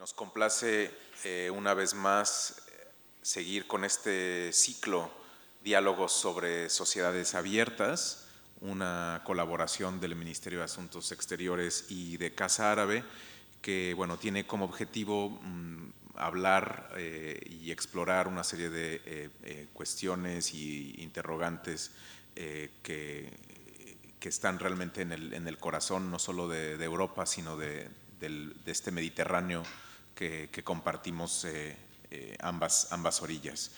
Nos complace eh, una vez más eh, seguir con este ciclo Diálogos sobre Sociedades Abiertas, una colaboración del Ministerio de Asuntos Exteriores y de Casa Árabe, que bueno, tiene como objetivo mm, hablar eh, y explorar una serie de cuestiones y interrogantes que, que, están realmente en el, en el corazón no solo de, de Europa, sino de, de este Mediterráneo que, compartimos eh, eh, ambas, ambas orillas.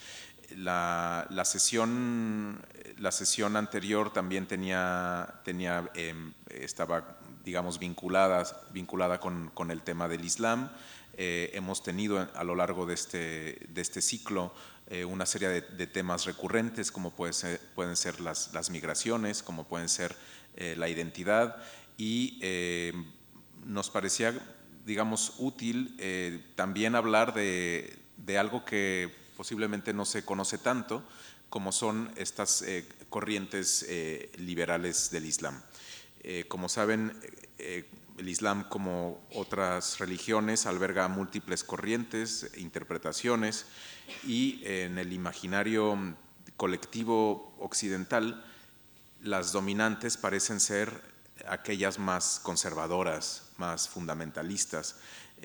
La, la, sesión, la sesión anterior también tenía, tenía, em, estaba, digamos, vinculada, vinculada con, con, el tema del Islam. Eh, hemos tenido a lo largo de este, de este ciclo una serie de, temas recurrentes, como puede ser, pueden ser las, las, migraciones, como pueden ser la identidad, y nos parecía digamos, útil eh, también hablar de, algo que posiblemente no se conoce tanto, como son estas eh, corrientes eh, liberales del Islam. como saben, el Islam, como otras religiones, alberga múltiples corrientes, interpretaciones, y en el imaginario colectivo occidental, las dominantes parecen ser aquellas más conservadoras, más fundamentalistas,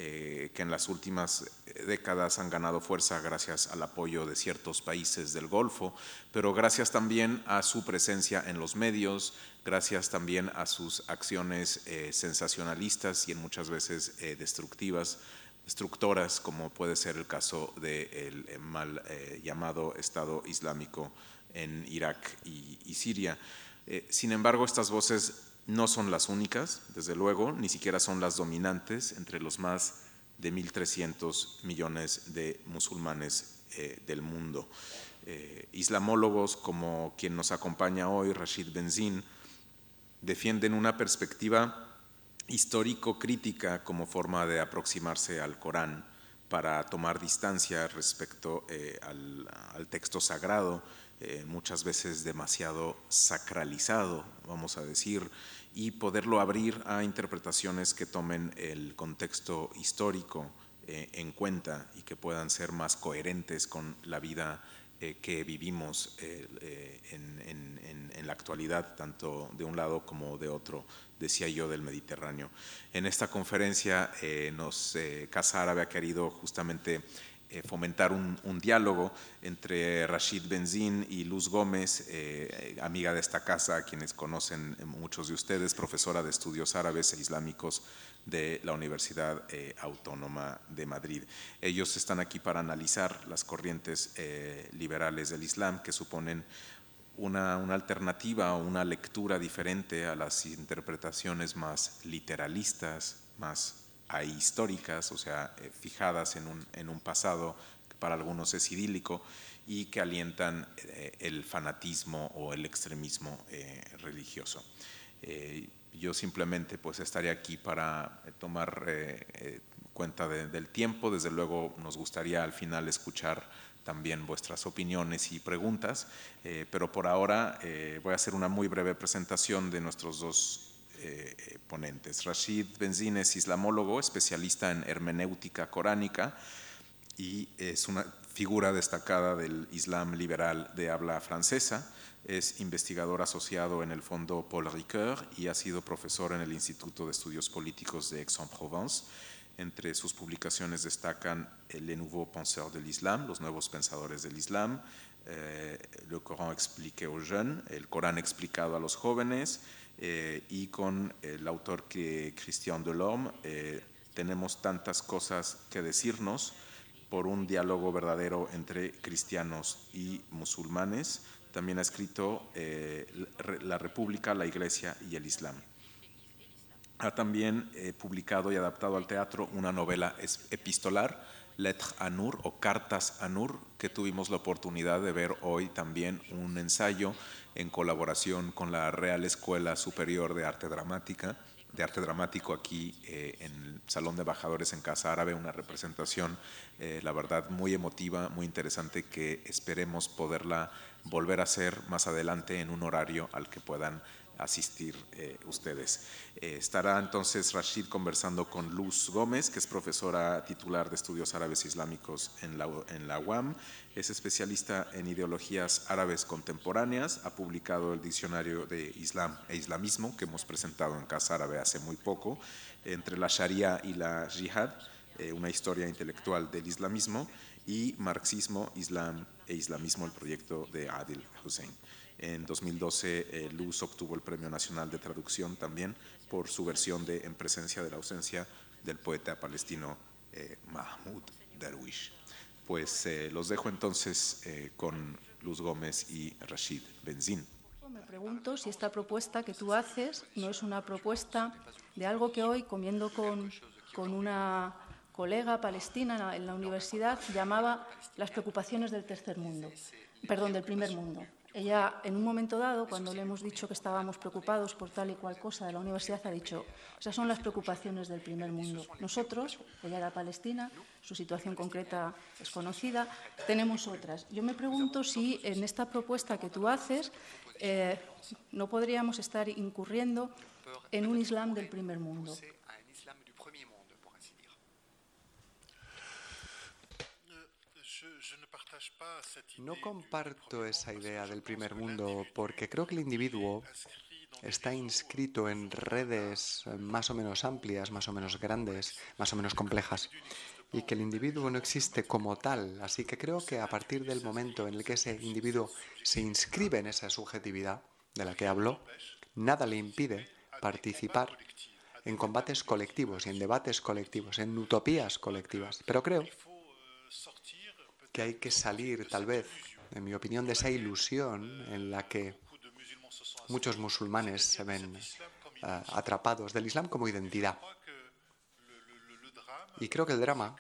eh, que en las últimas décadas han ganado fuerza gracias al apoyo de ciertos países del Golfo, pero gracias también a su presencia en los medios, gracias también a sus acciones eh, sensacionalistas y en muchas veces eh, destructivas, destructoras, como puede ser el caso del mal llamado Estado Islámico en Irak y Siria. sin embargo, estas voces no son las únicas, desde luego, ni siquiera son las dominantes entre los más de 1.300 millones de musulmanes eh, del mundo. Eh, islamólogos como quien nos acompaña hoy, Rashid Benzin, defienden una perspectiva histórico-crítica como forma de aproximarse al Corán para tomar distancia respecto eh, al, texto sagrado, muchas veces demasiado sacralizado, vamos a decir, y poderlo abrir a interpretaciones que tomen el contexto histórico eh, en cuenta y que puedan ser más coherentes con la vida eh, que vivimos eh, en, la actualidad, tanto de un lado como de otro, decía yo, del Mediterráneo. En esta conferencia nos, Casa Árabe ha querido justamente eh, fomentar un, diálogo entre Rashid Benzin y Luz Gómez, eh, amiga de esta casa, quienes conocen eh, muchos de ustedes, profesora de estudios árabes e islámicos de la Universidad Autónoma de Madrid. Ellos están aquí para analizar las corrientes liberales del Islam que suponen una, una, alternativa o una lectura diferente a las interpretaciones más literalistas, más históricas, o sea, eh, fijadas en un, en un, pasado que para algunos es idílico y que alientan eh, el fanatismo o el extremismo eh, religioso. yo simplemente pues estaré aquí para tomar cuenta del tiempo, desde luego nos gustaría al final escuchar también vuestras opiniones y preguntas, pero por ahora voy a hacer una muy breve presentación de nuestros dos eh, ponentes. Rashid Benzin es islamólogo, especialista en hermenéutica coránica y es una figura destacada del Islam liberal de habla francesa. Es investigador asociado en el Fondo Paul Ricoeur y ha sido profesor en el Instituto de Estudios Políticos de Aix-en-Provence. Entre sus publicaciones destacan Le Nouveau Penseur de l'Islam, Los Nuevos Pensadores del Islam, eh, Le Coran expliqué aux jeunes, El Corán explicado a los jóvenes, eh, y con el autor que Christian Delorme eh, tenemos tantas cosas que decirnos por un diálogo verdadero entre cristianos y musulmanes. También ha escrito eh, La República, la Iglesia y el Islam. Ha también publicado y adaptado al teatro una novela epistolar, Lettre à o Cartas a Nur, que tuvimos la oportunidad de ver hoy también un ensayo en colaboración con la Real Escuela Superior de Arte Dramática, de Arte Dramático aquí eh, en el Salón de Embajadores en Casa Árabe, una representación, eh, la verdad, muy emotiva, muy interesante, que esperemos poderla volver a hacer más adelante en un horario al que puedan asistir ustedes. estará entonces Rashid conversando con Luz Gómez, que es profesora titular de Estudios Árabes Islámicos en la, en la UAM, es especialista en ideologías árabes contemporáneas, ha publicado el diccionario de Islam e Islamismo que hemos presentado en Casa Árabe hace muy poco, entre la Sharia y la Jihad, eh, una historia intelectual del islamismo, y Marxismo, Islam e Islamismo, el proyecto de Adil Hussein. En 2012, eh, Luz obtuvo el Premio Nacional de Traducción también por su versión de En presencia de la ausencia del poeta palestino eh, Mahmoud Darwish. Pues eh, los dejo entonces eh, con Luz Gómez y Rashid Benzín. Me pregunto si esta propuesta que tú haces no es una propuesta de algo que hoy, comiendo con, con una colega palestina en la universidad, llamaba las preocupaciones del tercer mundo, perdón, del primer mundo. Ella, en un momento dado, cuando le hemos dicho que estábamos preocupados por tal y cual cosa de la universidad, ha dicho, esas son las preocupaciones del primer mundo. Nosotros, ella era palestina, su situación concreta es conocida, tenemos otras. Yo me pregunto si en esta propuesta que tú haces eh, no podríamos estar incurriendo en un Islam del primer mundo. No comparto esa idea del primer mundo porque creo que el individuo está inscrito en redes más o menos amplias, más o menos grandes, más o menos complejas, y que el individuo no existe como tal. Así que creo que a partir del momento en el que ese individuo se inscribe en esa subjetividad de la que hablo, nada le impide participar en combates colectivos y en debates colectivos, en utopías colectivas. Pero creo que hay que salir, tal vez, en mi opinión, de esa ilusión en la que muchos musulmanes se ven eh, atrapados del Islam como identidad. Y creo que el drama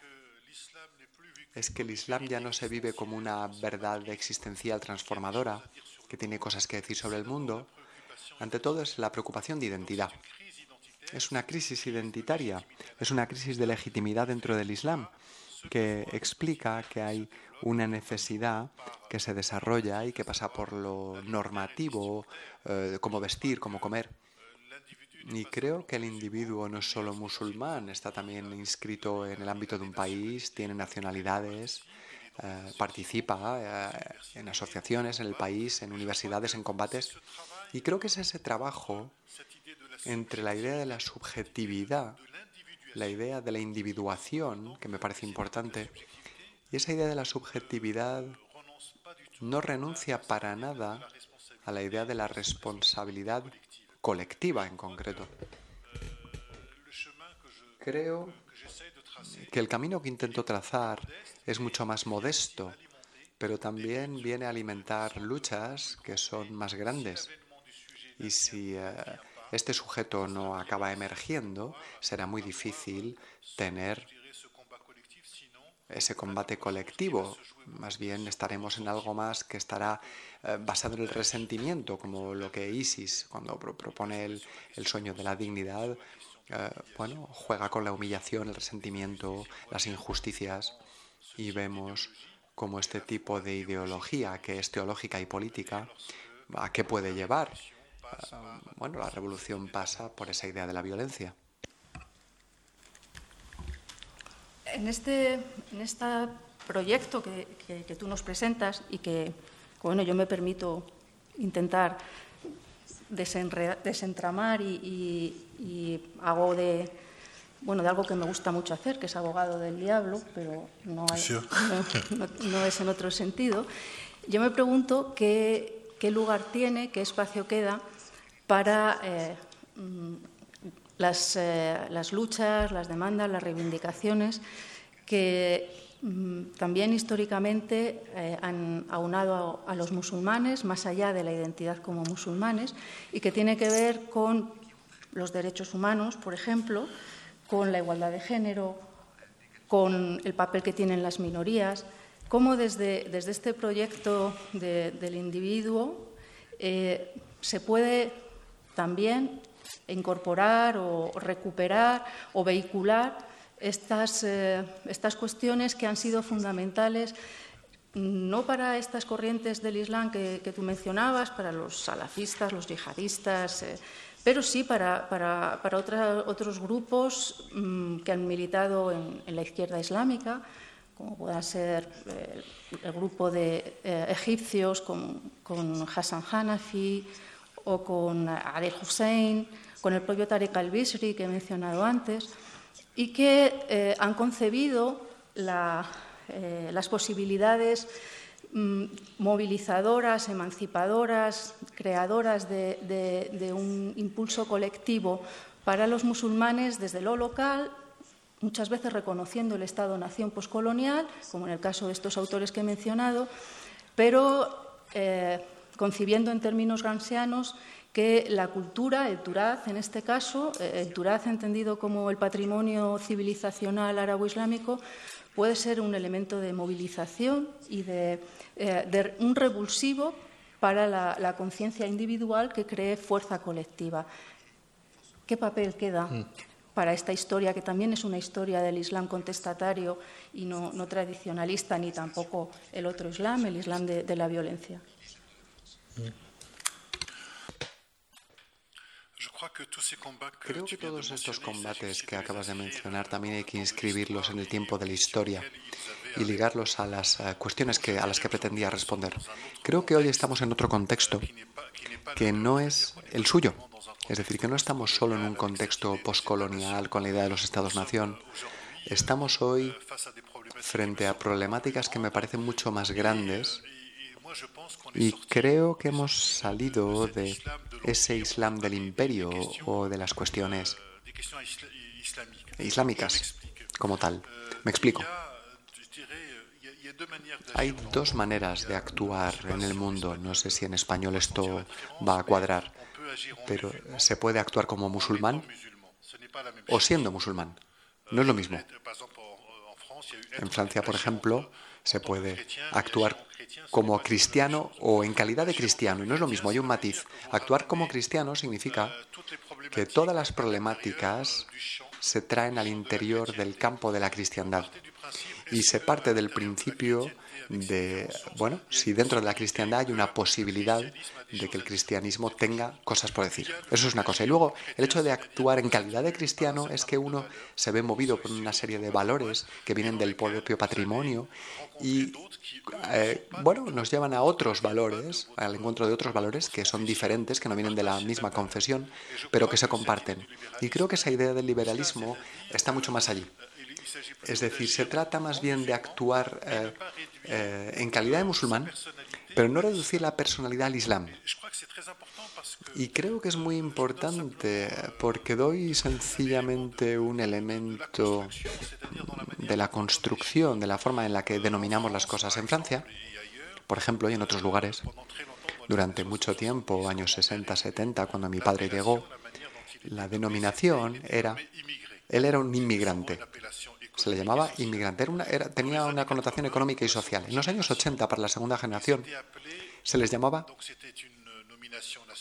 es que el Islam ya no se vive como una verdad existencial transformadora, que tiene cosas que decir sobre el mundo. Ante todo es la preocupación de identidad. Es una crisis identitaria, es una crisis de legitimidad dentro del Islam que explica que hay una necesidad que se desarrolla y que pasa por lo normativo, eh, como vestir, como comer. Y creo que el individuo no es solo musulmán, está también inscrito en el ámbito de un país, tiene nacionalidades, eh, participa eh, en asociaciones en el país, en universidades, en combates. Y creo que es ese trabajo entre la idea de la subjetividad, la idea de la individuación, que me parece importante, y esa idea de la subjetividad no renuncia para nada a la idea de la responsabilidad colectiva en concreto. Creo que el camino que intento trazar es mucho más modesto, pero también viene a alimentar luchas que son más grandes. Y si eh, este sujeto no acaba emergiendo, será muy difícil tener ese combate colectivo. Más bien estaremos en algo más que estará eh, basado en el resentimiento, como lo que ISIS, cuando propone el, sueño de la dignidad, eh, bueno, juega con la humillación, el resentimiento, las injusticias, y vemos cómo este tipo de ideología, que es teológica y política, ¿a qué puede llevar? Eh, bueno, la revolución pasa por esa idea de la violencia. En este, en este proyecto que, tú nos presentas y que, bueno, yo me permito intentar desentramar y, hago de, bueno, de algo que me gusta mucho hacer, que es abogado del diablo, pero no, es en otro sentido. Yo me pregunto qué, lugar tiene, qué espacio queda para eh, mm, eh, las, luchas, las demandas, las reivindicaciones que mm, también históricamente eh, han aunado a, los musulmanes, más allá de la identidad como musulmanes, y que tiene que ver con los derechos humanos, por ejemplo, con la igualdad de género, con el papel que tienen las minorías, cómo desde, desde este proyecto del individuo se puede también incorporar o recuperar o vehicular estas, eh, estas cuestiones que han sido fundamentales no para estas corrientes del Islam que, tú mencionabas, para los salafistas, los yihadistas, eh, pero sí para, para, otros grupos mm, que han militado en, la izquierda islámica, como pueda ser eh, el grupo de egipcios con, Hassan Hanafi o con Ali Hussein, con el propio Tariq al-Bisri que he mencionado antes, y que han concebido la, eh, las posibilidades mm, movilizadoras, emancipadoras, creadoras de, un impulso colectivo para los musulmanes desde lo local, muchas veces reconociendo el Estado-nación poscolonial, como en el caso de estos autores que he mencionado, pero eh, concibiendo en términos gansianos que la cultura, el Turaz en este caso, eh, el Turaz entendido como el patrimonio civilizacional árabo-islámico, puede ser un elemento de movilización y de, eh, un revulsivo para la, conciencia individual que cree fuerza colectiva. ¿Qué papel queda mm. para esta historia, que también es una historia del Islam contestatario y no, tradicionalista, ni tampoco el otro Islam, el Islam de, la violencia? Creo que todos estos combates que acabas de mencionar también hay que inscribirlos en el tiempo de la historia y ligarlos a las eh, cuestiones que, a las que pretendía responder. Creo que hoy estamos en otro contexto que no es el suyo. Es decir, que no estamos solo en un contexto postcolonial con la idea de los estados-nación. Estamos hoy frente a problemáticas que me parecen mucho más grandes y creo que hemos salido de ese Islam del imperio o de las cuestiones islámicas como tal. Me explico. Hay dos maneras de actuar en el mundo. No sé si en español esto va a cuadrar, pero se puede actuar como musulmán o siendo musulmán. No es lo mismo. En Francia, por ejemplo, se puede actuar como cristiano o en calidad de cristiano. Y no es lo mismo, hay un matiz. Actuar como cristiano significa que todas las problemáticas se traen al interior del campo de la cristiandad. Y se parte del principio de, bueno, si dentro de la cristiandad hay una posibilidad de que el cristianismo tenga cosas por decir. Eso es una cosa. Y luego, el hecho de actuar en calidad de cristiano es que uno se ve movido por una serie de valores que vienen del propio patrimonio y, eh, bueno, nos llevan a otros valores, al encuentro de otros valores que son diferentes, que no vienen de la misma confesión, pero que se comparten. Y creo que esa idea del liberalismo está mucho más allí. Es decir, se trata más bien de actuar eh, eh, en calidad de musulmán, pero no reducir la personalidad al Islam. Y creo que es muy importante porque doy sencillamente un elemento de la construcción, de la forma en la que denominamos las cosas en Francia, por ejemplo, y en otros lugares. Durante mucho tiempo, años 60, 70, cuando mi padre llegó, la denominación era, él era un inmigrante se le llamaba inmigrante. Era tenía una connotación económica y social. En los años 80, para la segunda generación, se les llamaba,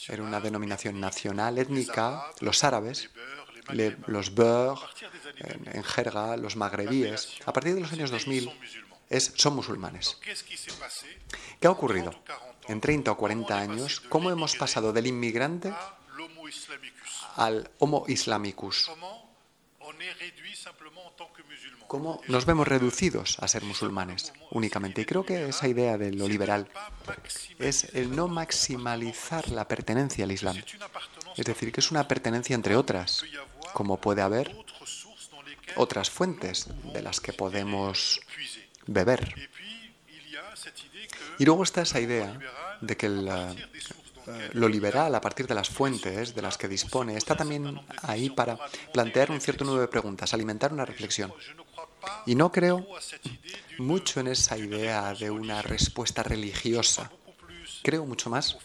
era una denominación nacional, étnica, los árabes, los beur, en, jerga, los magrebíes. A partir de los años 2000, es, son musulmanes. ¿Qué ha ocurrido? En 30 o 40 años, ¿cómo hemos pasado del inmigrante al homo islamicus? Cómo nos vemos reducidos a ser musulmanes únicamente. Y creo que esa idea de lo liberal es el no maximalizar la pertenencia al Islam. Es decir, que es una pertenencia entre otras, como puede haber otras fuentes de las que podemos beber. Y luego está esa idea de que lo liberal, a partir de las fuentes de las que dispone, está también ahí para plantear un cierto número de preguntas, alimentar una reflexión. Y no creo mucho en esa idea de una respuesta religiosa. Creo mucho más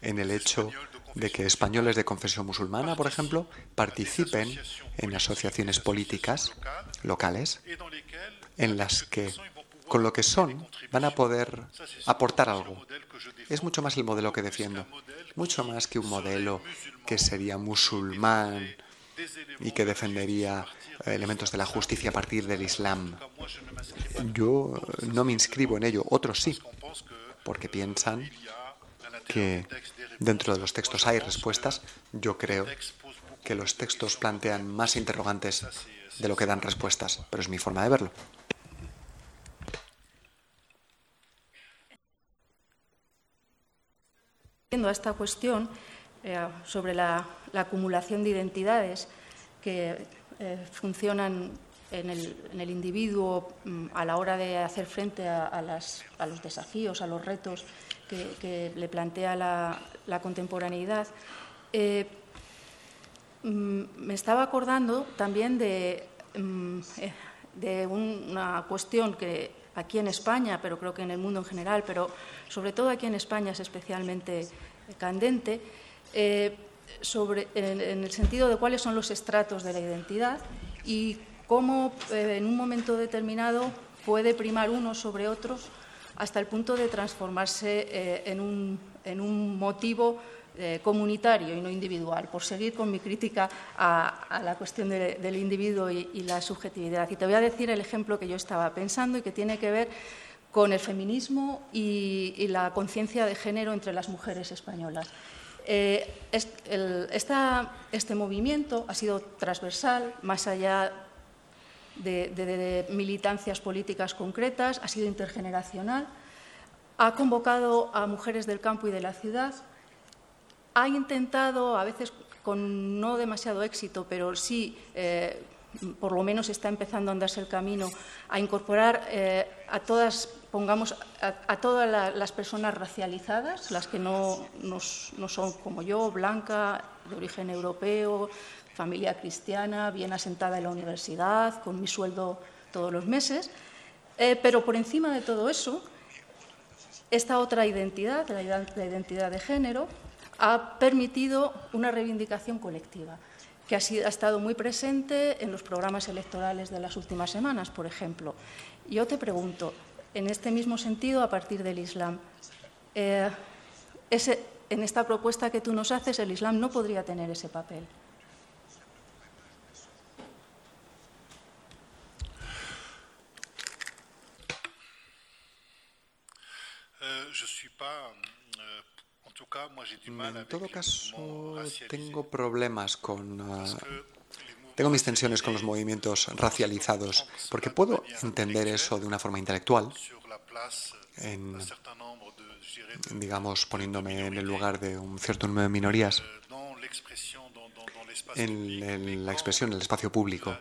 en el hecho de que españoles de confesión musulmana, por ejemplo, participen en asociaciones políticas locales en las que con lo que son van a poder aportar algo. Es mucho más el modelo que defiendo, mucho más que un modelo que sería musulmán y que defendería elementos de la justicia a partir del Islam. Yo no me inscribo en ello, otros sí, porque piensan que dentro de los textos hay respuestas. Yo creo que los textos plantean más interrogantes de lo que dan respuestas, pero es mi forma de verlo. A esta cuestión eh, sobre la, acumulación de identidades que eh, funcionan en el, individuo mm, a la hora de hacer frente a, los desafíos, a los retos que, le plantea la, contemporaneidad. Eh, mm, me estaba acordando también de, mm, de una cuestión que aquí en España, pero creo que en el mundo en general, pero sobre todo aquí en España es especialmente candente, eh, sobre, en, el sentido de cuáles son los estratos de la identidad y cómo eh, en un momento determinado puede primar unos sobre otros hasta el punto de transformarse eh, en, un, motivo comunitario y no individual, por seguir con mi crítica a, la cuestión del individuo y, la subjetividad. Y te voy a decir el ejemplo que yo estaba pensando y que tiene que ver con el feminismo y, la conciencia de género entre las mujeres españolas. Eh, este movimiento ha sido transversal, más allá de, militancias políticas concretas, ha sido intergeneracional, ha convocado a mujeres del campo y de la ciudad, ha intentado, a veces con no demasiado éxito, pero sí eh, por lo menos está empezando a andarse el camino, a incorporar eh, a todas, pongamos, a, todas las personas racializadas, las que no, son como yo, blanca, de origen europeo, familia cristiana, bien asentada en la universidad, con mi sueldo todos los meses. Eh, pero por encima de todo eso, esta otra identidad, la identidad de género, ha permitido una reivindicación colectiva que ha, estado muy presente en los programas electorales de las últimas semanas, por ejemplo. Yo te pregunto, en este mismo sentido, a partir del Islam, eh, en esta propuesta que tú nos haces, el Islam no podría tener ese papel. Euh, en todo caso, tengo problemas con... Ah, tengo mis tensiones con los movimientos racializados, porque puedo entender eso de una forma intelectual, digamos, poniéndome en el lugar de un cierto número de minorías, en, la expresión, en el espacio público.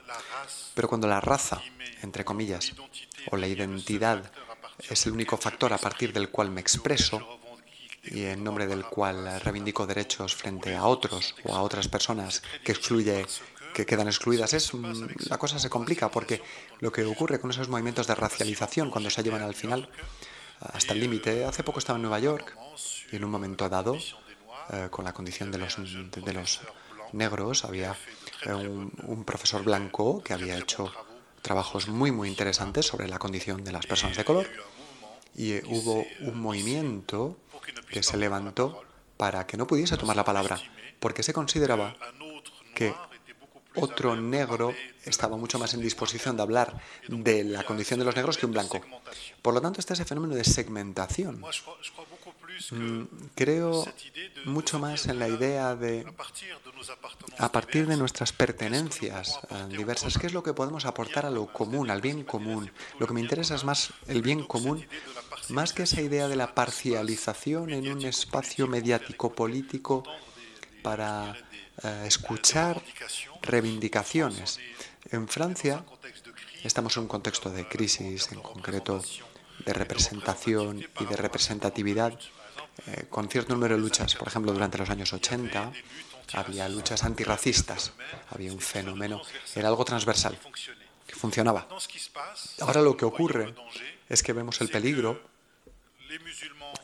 Pero cuando la raza, entre comillas, o la identidad es el único factor a partir del cual me expreso, y en nombre del cual reivindico derechos frente a otros o a otras personas que excluye que quedan excluidas. Es, mm, la cosa se complica porque lo que ocurre con esos movimientos de racialización cuando se llevan al final hasta el límite. Hace poco estaba en Nueva York y en un momento dado, eh, con la condición de los, de, los negros, había eh, un, un profesor blanco que había hecho trabajos muy, muy interesantes sobre la condición de las personas de color y eh, hubo un movimiento que se levantó para que no pudiese tomar la palabra, porque se consideraba que otro negro estaba mucho más en disposición de hablar de la condición de los negros que un blanco. Por lo tanto, está ese fenómeno de segmentación. Mm, creo mucho más en la idea de, a partir de nuestras pertenencias eh, diversas, qué es lo que podemos aportar a lo común, al bien común. Lo que me interesa es más el bien común, más que esa idea de la parcialización en un espacio mediático político para eh, escuchar reivindicaciones. En Francia estamos en un contexto de crisis, en concreto de representación y de representatividad, eh, con cierto número de luchas. Por ejemplo, durante los años 80 había luchas antirracistas, había un fenómeno, era algo transversal, que funcionaba. Ahora lo que ocurre es que vemos el peligro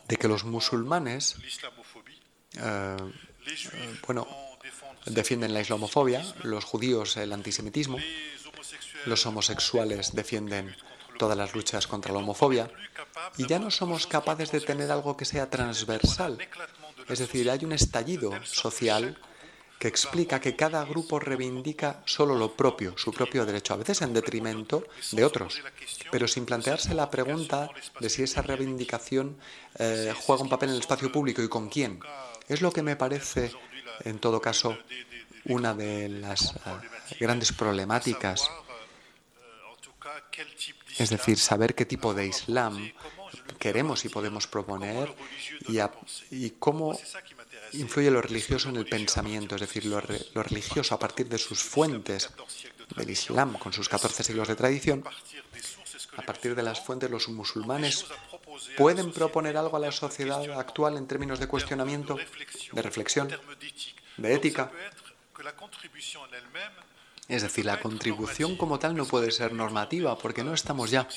de que los musulmanes, eh, eh, bueno, defienden la islamofobia, los judíos el antisemitismo, los homosexuales defienden todas las luchas contra la homofobia y ya no somos capaces de tener algo que sea transversal. Es decir, hay un estallido social que explica que cada grupo reivindica solo lo propio, su propio derecho, a veces en detrimento de otros, pero sin plantearse la pregunta de si esa reivindicación eh, juega un papel en el espacio público y con quién. Es lo que me parece, en todo caso, una de las eh, grandes problemáticas, es decir, saber qué tipo de Islam queremos y podemos proponer y cómo influye lo religioso en el pensamiento, es decir, lo, religioso a partir de sus fuentes del Islam, con sus 14 siglos de tradición, a partir de las fuentes los musulmanes pueden proponer algo a la sociedad actual en términos de cuestionamiento, de reflexión, de ética. Es decir, la contribución como tal no puede ser normativa porque no estamos ya,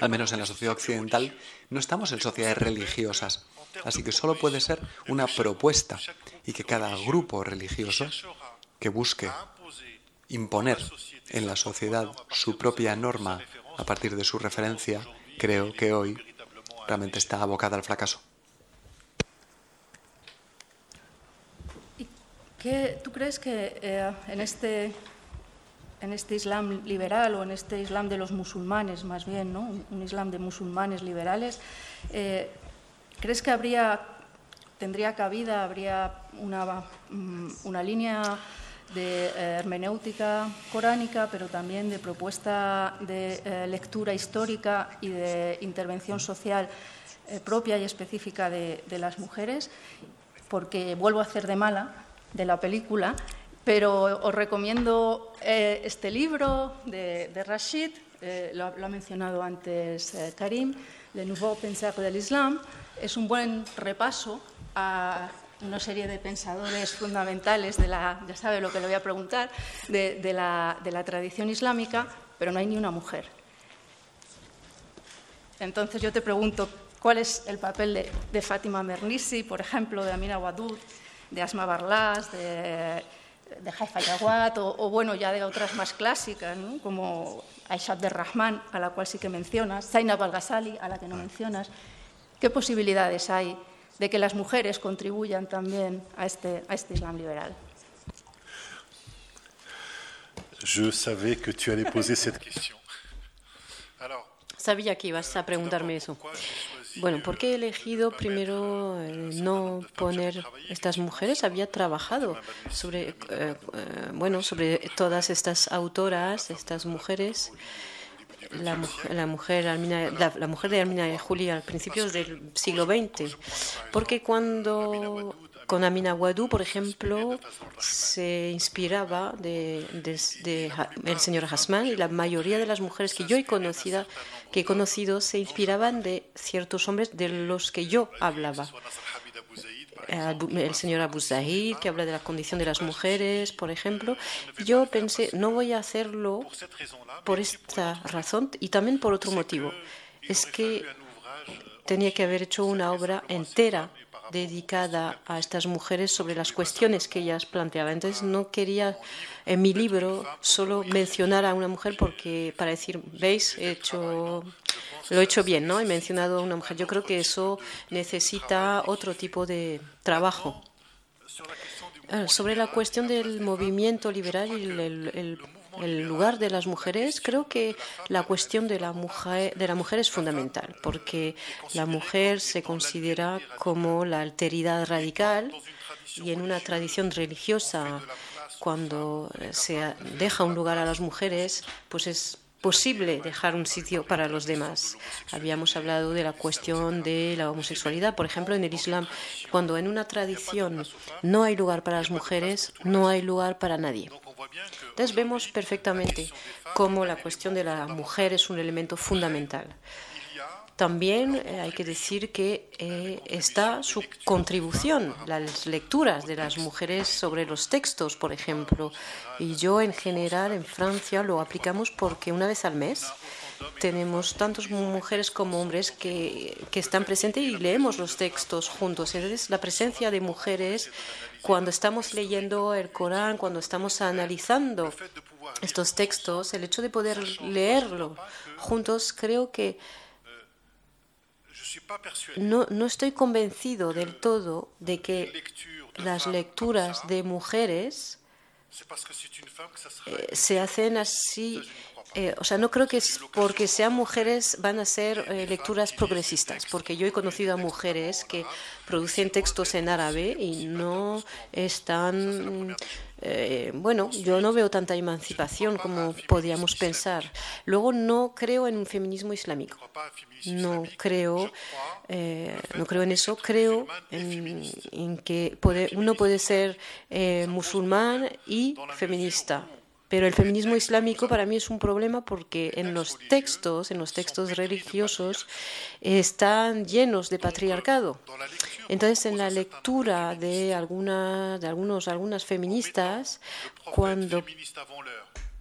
al menos en la sociedad occidental, no estamos en sociedades religiosas. Así que solo puede ser una propuesta y que cada grupo religioso que busque imponer en la sociedad su propia norma a partir de su referencia, creo que hoy realmente está abocada al fracaso. ¿Qué, ¿Tú crees que eh, en, este, en este Islam liberal o en este Islam de los musulmanes, más bien, ¿no? un, Islam de musulmanes liberales, eh, ¿Crees que habría, tendría cabida, habría una, mm, línea de eh, hermenéutica coránica, pero también de propuesta de eh, lectura histórica y de intervención social eh, propia y específica de, las mujeres? Porque vuelvo a hacer de mala de la película, pero os recomiendo este libro de, Rashid, lo, ha mencionado antes Karim, Le Nouveau Penseur de l'Islam, es un buen repaso a una serie de pensadores fundamentales de la, ya sabe lo que le voy a preguntar, de, la, tradición islámica, pero no hay ni una mujer. Entonces yo te pregunto, ¿cuál es el papel de, Fátima Mernissi, por ejemplo, de Amina Wadud, de Asma Barlas, de, de Haifa Yawad, o, bueno, ya de otras más clásicas, como Aishat Rahman, a la cual sí que mencionas, Zainab al-Ghazali, a la que no mencionas. ¿Qué posibilidades hay de que las mujeres contribuyan también a este, a este Islam liberal? Je savais que tu allais poser cette question. Sabía que ibas a preguntarme eso. Bueno, ¿por qué he elegido primero eh, no poner estas mujeres? Había trabajado sobre, eh, eh, bueno, sobre todas estas autoras, estas mujeres la, la mujer, la, mujer de Almina y Julia al principios del siglo XX, porque cuando con Amina Wadou, por ejemplo, se inspiraba de, el señor Hasman y la mayoría de las mujeres que yo he conocido, que he conocido se inspiraban de ciertos hombres de los que yo hablaba el señor Abu Zahid, que habla de la condición de las mujeres, por ejemplo. Yo pensé, no voy a hacerlo por esta razón y también por otro motivo. Es que tenía que haber hecho una obra entera dedicada a estas mujeres sobre las cuestiones que ellas planteaban. Entonces no quería en mi libro solo mencionar a una mujer porque para decir, veis, he hecho lo he hecho bien, ¿no? He mencionado a una mujer. Yo creo que eso necesita otro tipo de trabajo. Ah, sobre la cuestión del movimiento liberal y el, lugar de las mujeres, creo que la cuestión de la, mujer, de la mujer es fundamental, porque la mujer se considera como la alteridad radical y en una tradición religiosa, cuando se deja un lugar a las mujeres, pues es posible dejar un sitio para los demás. Habíamos hablado de la cuestión de la homosexualidad, por ejemplo, en el Islam, cuando en una tradición no hay lugar para las mujeres, no hay lugar para nadie. Entonces vemos perfectamente cómo la cuestión de la mujer es un elemento fundamental. También eh, hay que decir que eh, está su contribución, las lecturas de las mujeres sobre los textos, por ejemplo. Y yo, en general, en Francia lo aplicamos porque una vez al mes tenemos tantas mujeres como hombres que, que están presentes y leemos los textos juntos. Entonces, la presencia de mujeres cuando estamos leyendo el Corán, cuando estamos analizando estos textos, el hecho de poder leerlo juntos, creo que no, no estoy convencido del todo de que las lecturas de mujeres eh, se hacen así eh, o sea, no creo que es porque sean mujeres van a ser eh, lecturas progresistas, porque yo he conocido a mujeres que producen textos en árabe y no están eh, bueno, yo no veo tanta emancipación como podríamos pensar. Luego, no creo en un feminismo islámico. No creo, no creo en eso. Creo en, que uno puede ser musulmán y feminista pero el feminismo islámico para mí es un problema porque en los textos, en los textos religiosos, están llenos de patriarcado. Entonces, en la lectura de algunas, de algunos, algunas feministas, cuando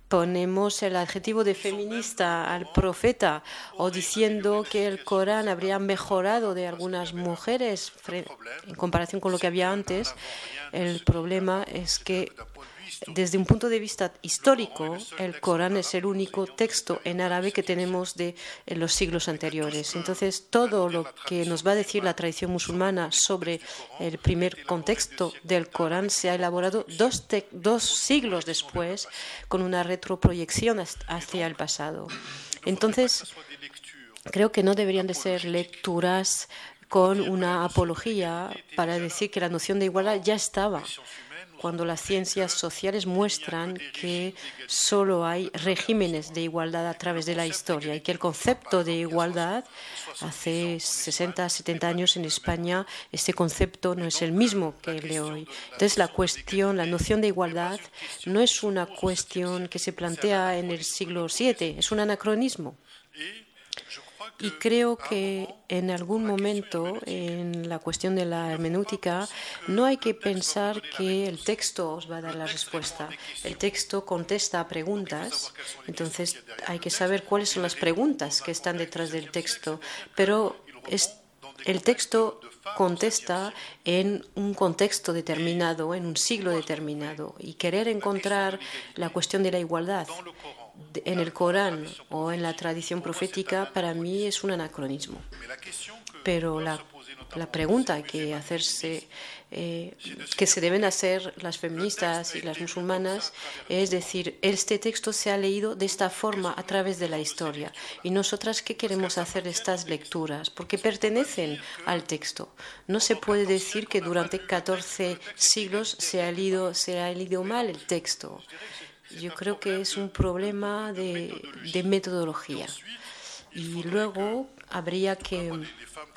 ponemos el adjetivo de feminista al profeta o diciendo que el Corán habría mejorado de algunas mujeres en comparación con lo que había antes, el problema es que desde un punto de vista histórico, el Corán es el único texto en árabe que tenemos de los siglos anteriores. Entonces, todo lo que nos va a decir la tradición musulmana sobre el primer contexto del Corán se ha elaborado dos, siglos después con una retroproyección hacia el pasado. Entonces, creo que no deberían de ser lecturas con una apología para decir que la noción de igualdad ya estaba cuando las ciencias sociales muestran que solo hay regímenes de igualdad a través de la historia y que el concepto de igualdad hace 60, 70 años en España, este concepto no es el mismo que el de hoy. Entonces la cuestión, la noción de igualdad no es una cuestión que se plantea en el siglo VII, es un anacronismo. Y creo que en algún momento en la cuestión de la hermenéutica no hay que pensar que el texto os va a dar la respuesta. El texto contesta a preguntas, entonces hay que saber cuáles son las preguntas que están detrás del texto. Pero el texto contesta en un contexto determinado, en un siglo determinado. Y querer encontrar la cuestión de la igualdad en el Corán o en la tradición profética para mí es un anacronismo. Pero la, la pregunta que hacerse, eh, que se deben hacer las feministas y las musulmanas es decir, este texto se ha leído de esta forma a través de la historia. ¿Y nosotras qué queremos hacer estas lecturas? Porque pertenecen al texto. No se puede decir que durante 14 siglos se ha leído, se ha leído mal el texto. Yo creo que es un problema de, metodología. Y luego habría que,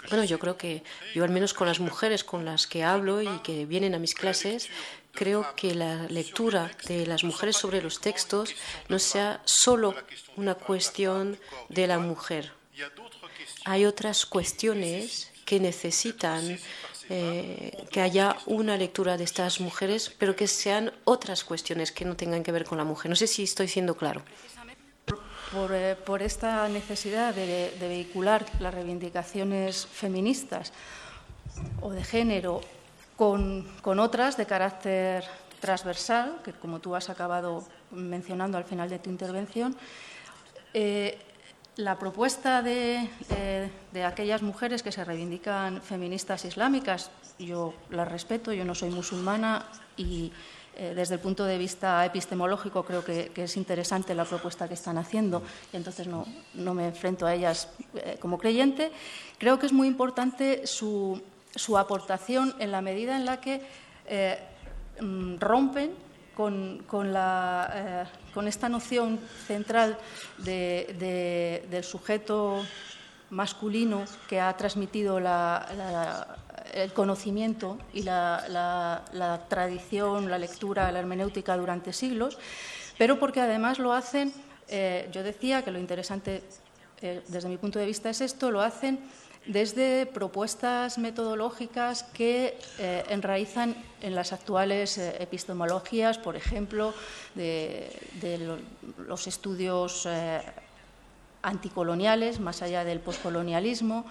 bueno, yo creo que yo al menos con las mujeres con las que hablo y que vienen a mis clases, creo que la lectura de las mujeres sobre los textos no sea solo una cuestión de la mujer. Hay otras cuestiones que necesitan eh, que haya una lectura de estas mujeres, pero que sean otras cuestiones que no tengan que ver con la mujer. No sé si estoy siendo claro. Por, eh, esta necesidad de, vehicular las reivindicaciones feministas o de género con, otras de carácter transversal, que como tú has acabado mencionando al final de tu intervención, eh, la propuesta eh, de, aquellas mujeres que se reivindican feministas islámicas, yo las respeto, yo no soy musulmana y eh, desde el punto de vista epistemológico creo que, es interesante la propuesta que están haciendo y entonces no, me enfrento a ellas eh, como creyente. Creo que es muy importante su, aportación en la medida en la que mm, rompen con, la, eh, con esta noción central del sujeto masculino que ha transmitido el conocimiento y la, tradición, la lectura, la hermenéutica durante siglos, pero porque además lo hacen, eh, yo decía que lo interesante eh, desde mi punto de vista es esto, lo hacen desde propuestas metodológicas que eh, enraizan en las actuales eh, epistemologías, por ejemplo, de, los estudios eh, anticoloniales, más allá del poscolonialismo,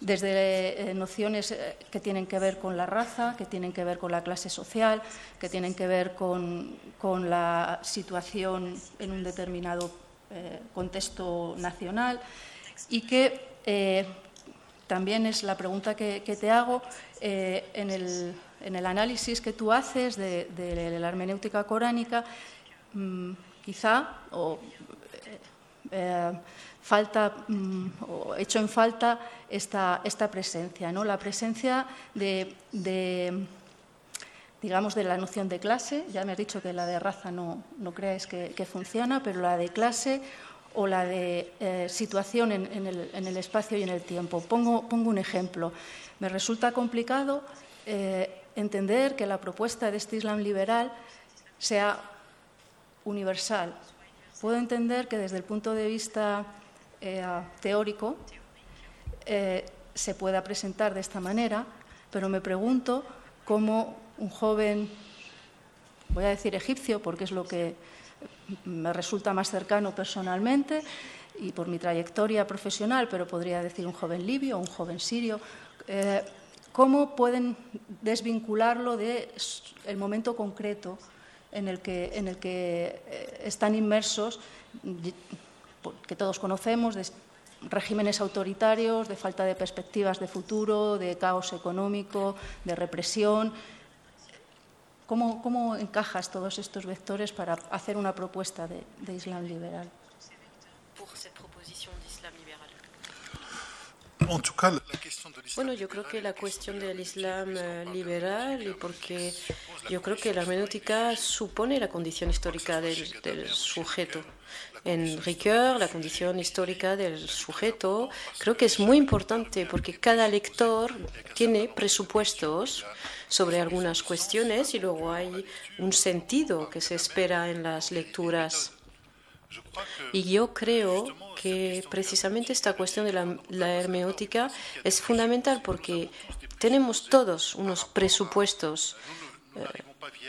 desde nociones que tienen que ver con la raza, que tienen que ver con la clase social, que tienen que ver con, la situación en un determinado contexto nacional y que también es la pregunta que, te hago. Eh, en, el, análisis que tú haces de, la hermenéutica coránica, mm, quizá o, eh, falta mm, o hecho en falta esta, esta presencia, ¿no? la presencia de, digamos, de la noción de clase. Ya me has dicho que la de raza no, no creáis que, funciona, pero la de clase o la de eh, situación en, el, espacio y en el tiempo. Pongo, un ejemplo. Me resulta complicado eh, entender que la propuesta de este Islam liberal sea universal. Puedo entender que desde el punto de vista eh, teórico se pueda presentar de esta manera, pero me pregunto cómo un joven, voy a decir egipcio porque es lo que me resulta más cercano personalmente y por mi trayectoria profesional, pero podría decir un joven libio o un joven sirio, eh, ¿cómo pueden desvincularlo del momento concreto en el que, en el que eh, están inmersos, que todos conocemos, de regímenes autoritarios, de falta de perspectivas de futuro, de caos económico, de represión? ¿Cómo, encajas todos estos vectores para hacer una propuesta de, Islam liberal? Bueno, yo creo que la cuestión del Islam eh, liberal, y porque yo creo que la hermenéutica supone la condición histórica del, del sujeto. En Ricoeur, la condición histórica del sujeto, creo que es muy importante porque cada lector tiene presupuestos sobre algunas cuestiones y luego hay un sentido que se espera en las lecturas. Y yo creo que precisamente esta cuestión de la, hermenéutica es fundamental porque tenemos todos unos presupuestos. Eh,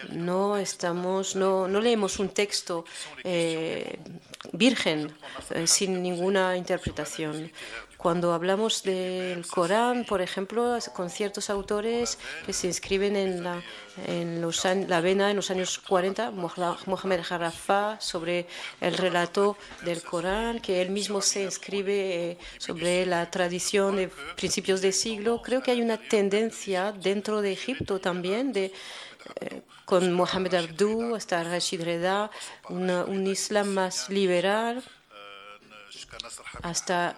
no estamos, no, no, leemos un texto eh, virgen, eh, sin ninguna interpretación. Cuando hablamos del Corán, por ejemplo, con ciertos autores que se inscriben en la, en los, la vena en los años 40, Mohamed Harafá, sobre el relato del Corán, que él mismo se inscribe eh, sobre la tradición de principios de siglo, creo que hay una tendencia dentro de Egipto también de eh, con Mohamed Abdou hasta Rashid Reda, un Islam más liberal, hasta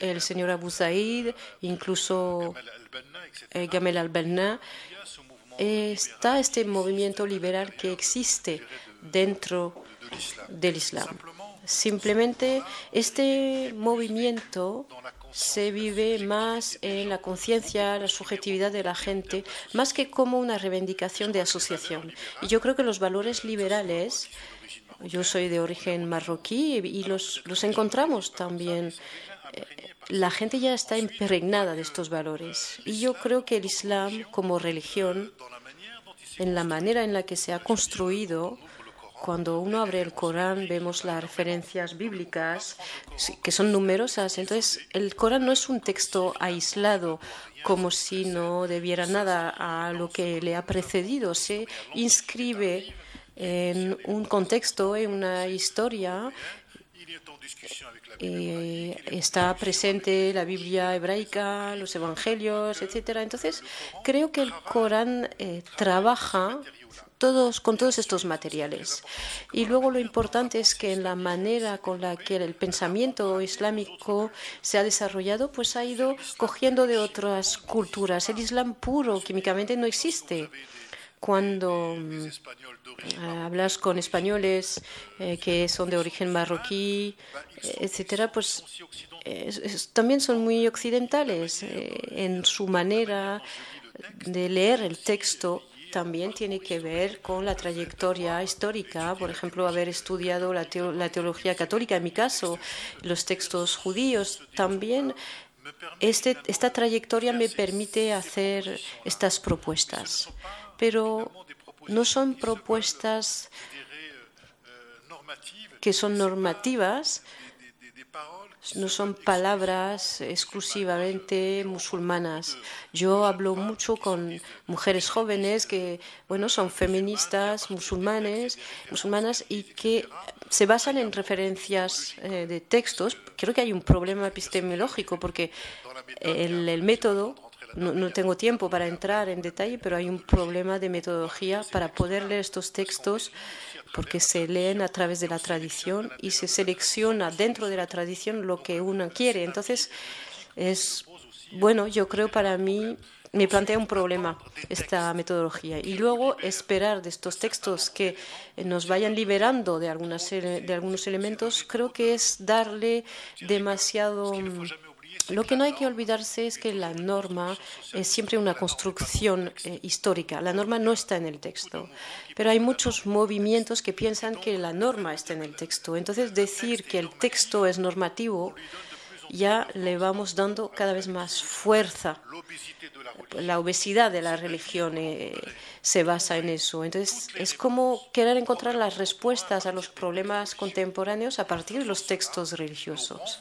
el señor Abu Zaid, incluso eh, Gamel al-Banna, está este movimiento liberal que existe dentro del Islam. Simplemente este movimiento se vive más en la conciencia, la subjetividad de la gente, más que como una reivindicación de asociación. Y yo creo que los valores liberales, yo soy de origen marroquí y los, los encontramos también la gente ya está impregnada de estos valores. Y yo creo que el Islam como religión, en la manera en la que se ha construido, cuando uno abre el Corán vemos las referencias bíblicas que son numerosas. Entonces, el Corán no es un texto aislado como si no debiera nada a lo que le ha precedido. Se inscribe en un contexto, en una historia eh, está presente la Biblia hebraica, los evangelios, etcétera. Entonces, creo que el Corán eh, trabaja todos, con todos estos materiales. Y luego lo importante es que en la manera con la que el pensamiento islámico se ha desarrollado, pues ha ido cogiendo de otras culturas. El Islam puro químicamente no existe cuando mm, hablas con españoles eh, que son de origen marroquí, etcétera, pues también son muy occidentales eh, en su manera de leer el texto. También tiene que ver con la trayectoria histórica, por ejemplo, haber estudiado la, la teología católica, en mi caso, los textos judíos. También este, esta trayectoria me permite hacer estas propuestas pero no son propuestas que son normativas, no son palabras exclusivamente musulmanas. Yo hablo mucho con mujeres jóvenes que, bueno, son feministas musulmanes, musulmanas y que se basan en referencias eh, de textos. Creo que hay un problema epistemológico porque el método no, tengo tiempo para entrar en detalle, pero hay un problema de metodología para poder leer estos textos porque se leen a través de la tradición y se selecciona dentro de la tradición lo que uno quiere. Entonces, es bueno, yo creo para mí me plantea un problema esta metodología. Y luego esperar de estos textos que nos vayan liberando de, algunas, de algunos elementos, creo que es darle demasiado lo que no hay que olvidarse es que la norma es siempre una construcción eh, histórica. La norma no está en el texto, pero hay muchos movimientos que piensan que la norma está en el texto. Entonces, decir que el texto es normativo ya le vamos dando cada vez más fuerza. La obesidad de la religión eh, se basa en eso. Entonces, es como querer encontrar las respuestas a los problemas contemporáneos a partir de los textos religiosos.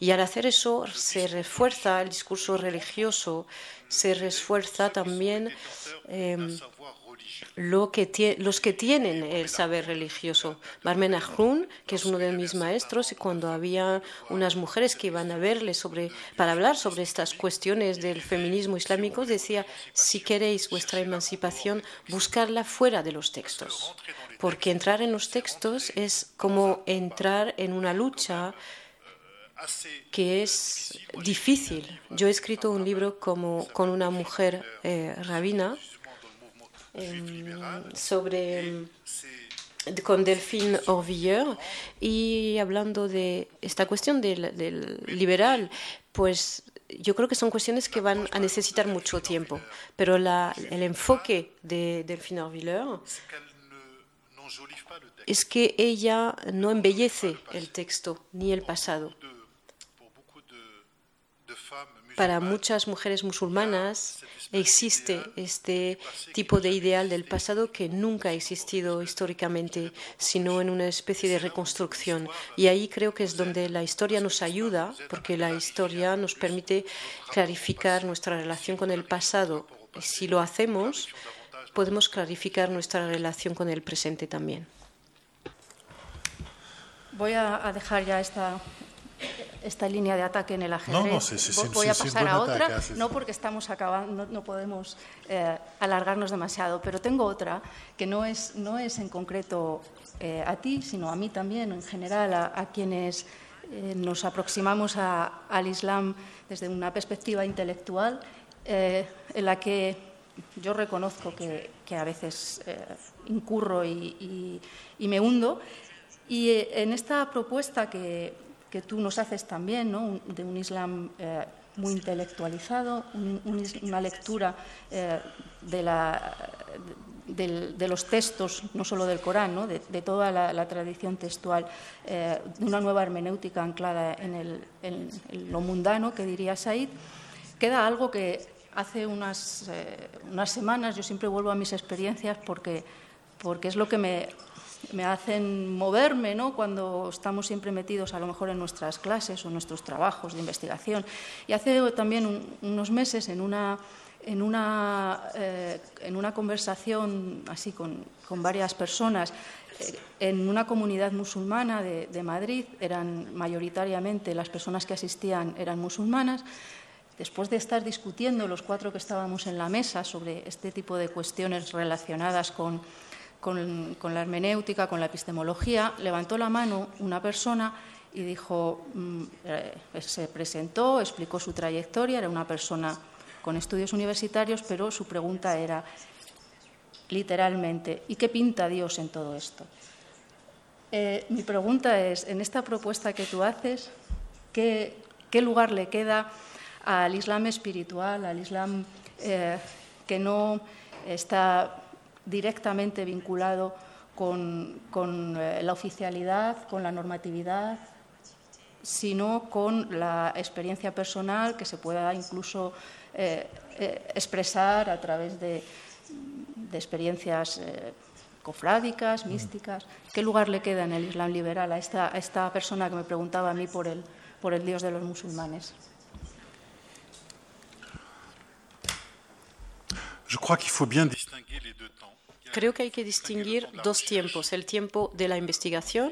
Y al hacer eso se refuerza el discurso religioso, se refuerza también em, lo que los que tienen el saber religioso. Barmen Ahun, que es uno de mis maestros, y cuando había unas mujeres que iban a verle sobre, para hablar sobre estas cuestiones del feminismo islámico, decía, si queréis vuestra emancipación, buscarla fuera de los textos. Porque entrar en los textos es como entrar en una lucha que es difícil. Yo he escrito un libro como, con una mujer eh, rabina sobre con Delphine Orvilleur y hablando de esta cuestión del, liberal, pues yo creo que son cuestiones que van a necesitar mucho tiempo, pero la, el enfoque de Delphine Orvilleur es que ella no embellece el texto ni el pasado para muchas mujeres musulmanas existe este tipo de ideal del pasado que nunca ha existido históricamente, sino en una especie de reconstrucción. Y ahí creo que es donde la historia nos ayuda, porque la historia nos permite clarificar nuestra relación con el pasado. Si lo hacemos, podemos clarificar nuestra relación con el presente también. Voy a dejar ya esta esta línea de ataque en el ajedrez. Voy a pasar a otra, no porque estamos acabando, no, podemos eh, alargarnos demasiado, pero tengo otra que no es, no es en concreto eh, a ti, sino a mí también, en general, a, quienes eh, nos aproximamos al Islam desde una perspectiva intelectual, en la que yo reconozco que, a veces incurro y me hundo. Y en esta propuesta que que tú nos haces también, ¿no? de un Islam eh, muy intelectualizado, una lectura eh, de, la, de, los textos, no solo del Corán, ¿no? de, toda la, tradición textual, eh, de una nueva hermenéutica anclada en, el, en, lo mundano, que diría Said, queda algo que hace unas, unas semanas yo siempre vuelvo a mis experiencias porque, porque es lo que me me hacen moverme ¿no? cuando estamos siempre metidos a lo mejor en nuestras clases o en nuestros trabajos de investigación. Y hace también unos meses en una, en una, eh, en una conversación así con, con varias personas eh, en una comunidad musulmana de, de Madrid, eran mayoritariamente las personas que asistían eran musulmanas, después de estar discutiendo los cuatro que estábamos en la mesa sobre este tipo de cuestiones relacionadas con con, la hermenéutica, con la epistemología, levantó la mano una persona y dijo, mm, eh, se presentó, explicó su trayectoria, era una persona con estudios universitarios, pero su pregunta era literalmente, ¿y qué pinta Dios en todo esto? Eh, mi pregunta es, en esta propuesta que tú haces, ¿qué, lugar le queda al Islam espiritual, al Islam eh, que no está directamente vinculado con, eh, la oficialidad, con la normatividad, sino con la experiencia personal que se pueda incluso eh, eh, expresar a través de, experiencias cofrádicas, místicas. ¿Qué lugar le queda en el Islam liberal a esta, a esta persona que me preguntaba a mí por el, por el Dios de los musulmanes? Je crois qu'il faut bien distinguer les deux temps. Creo que hay que distinguir dos tiempos. El tiempo de la investigación,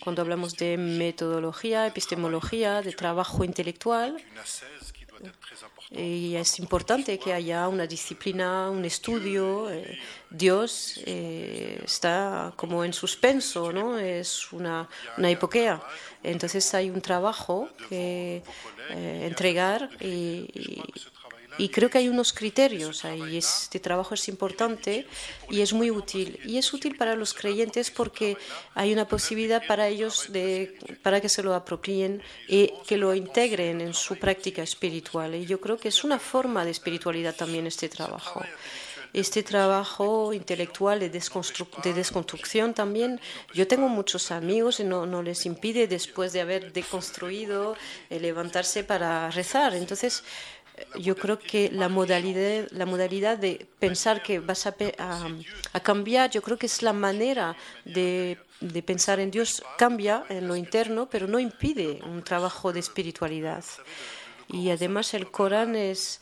cuando hablamos de metodología, epistemología, de trabajo intelectual, y es importante que haya una disciplina, un estudio. Eh, Dios eh, está como en suspenso, ¿no? Es una, una. Entonces hay un trabajo que eh, entregar y creo que hay unos criterios ahí. Este trabajo es importante y es muy útil. Y es útil para los creyentes porque hay una posibilidad para ellos de, para que se lo apropien y que lo integren en su práctica espiritual. Y yo creo que es una forma de espiritualidad también este trabajo este trabajo intelectual de, de, desconstrucción también. Yo tengo muchos amigos y no, no les impide después de haber deconstruido eh, levantarse para rezar. Entonces, yo creo que la modalidad, la modalidad de pensar que vas a, a, cambiar, yo creo que es la manera de, de, pensar en Dios cambia en lo interno, pero no impide un trabajo de espiritualidad. Y además el Corán es,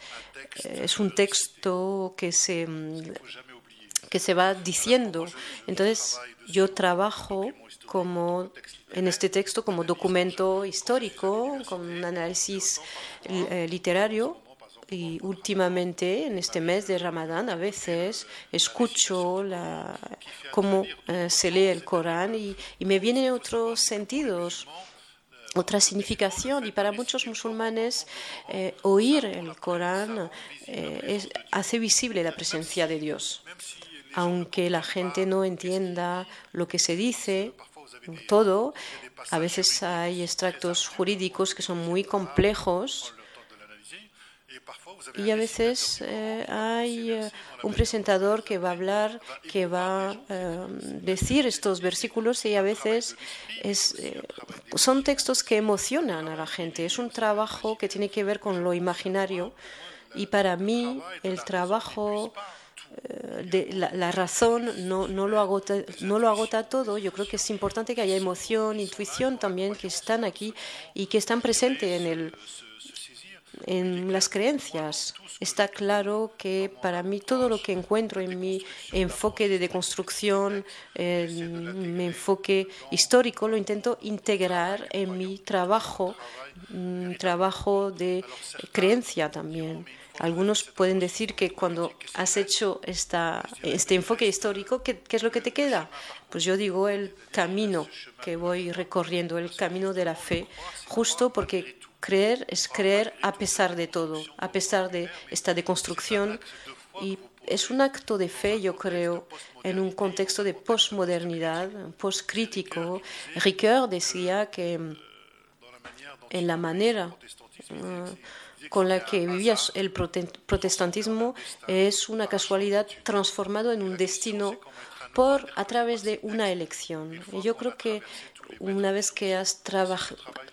es un texto que se, que se va diciendo. Entonces yo trabajo como en este texto como documento histórico, con un análisis eh, literario y últimamente, en este mes de Ramadán, a veces escucho cómo eh, se lee el Corán y, me vienen otros sentidos, otra significación. Y para muchos musulmanes, eh, oír el Corán eh, hace visible la presencia de Dios. Aunque la gente no entienda lo que se dice, todo, a veces hay extractos jurídicos que son muy complejos y a veces eh, hay eh, un presentador que va a hablar, que va a eh, decir estos versículos y a veces es, son textos que emocionan a la gente. Es un trabajo que tiene que ver con lo imaginario y para mí el trabajo la, razón no, no, lo agota, no lo agota todo. Yo creo que es importante que haya emoción, intuición también que están aquí y que están presentes en el, en las creencias. Está claro que para mí todo lo que encuentro en mi enfoque de deconstrucción, en mi enfoque histórico, lo intento integrar en mi trabajo, trabajo de creencia también. Algunos pueden decir que cuando has hecho esta, este enfoque histórico, ¿qué, ¿qué, es lo que te queda? Pues yo digo el camino que voy recorriendo, el camino de la fe, justo porque Creer es creer a pesar de todo, a pesar de esta deconstrucción y es un acto de fe, yo creo, en un contexto de posmodernidad, postcrítico. Ricoeur decía que en la manera eh, con la que vivía el protestantismo es una casualidad transformado en un destino por a través de una elección. Yo creo que una vez que has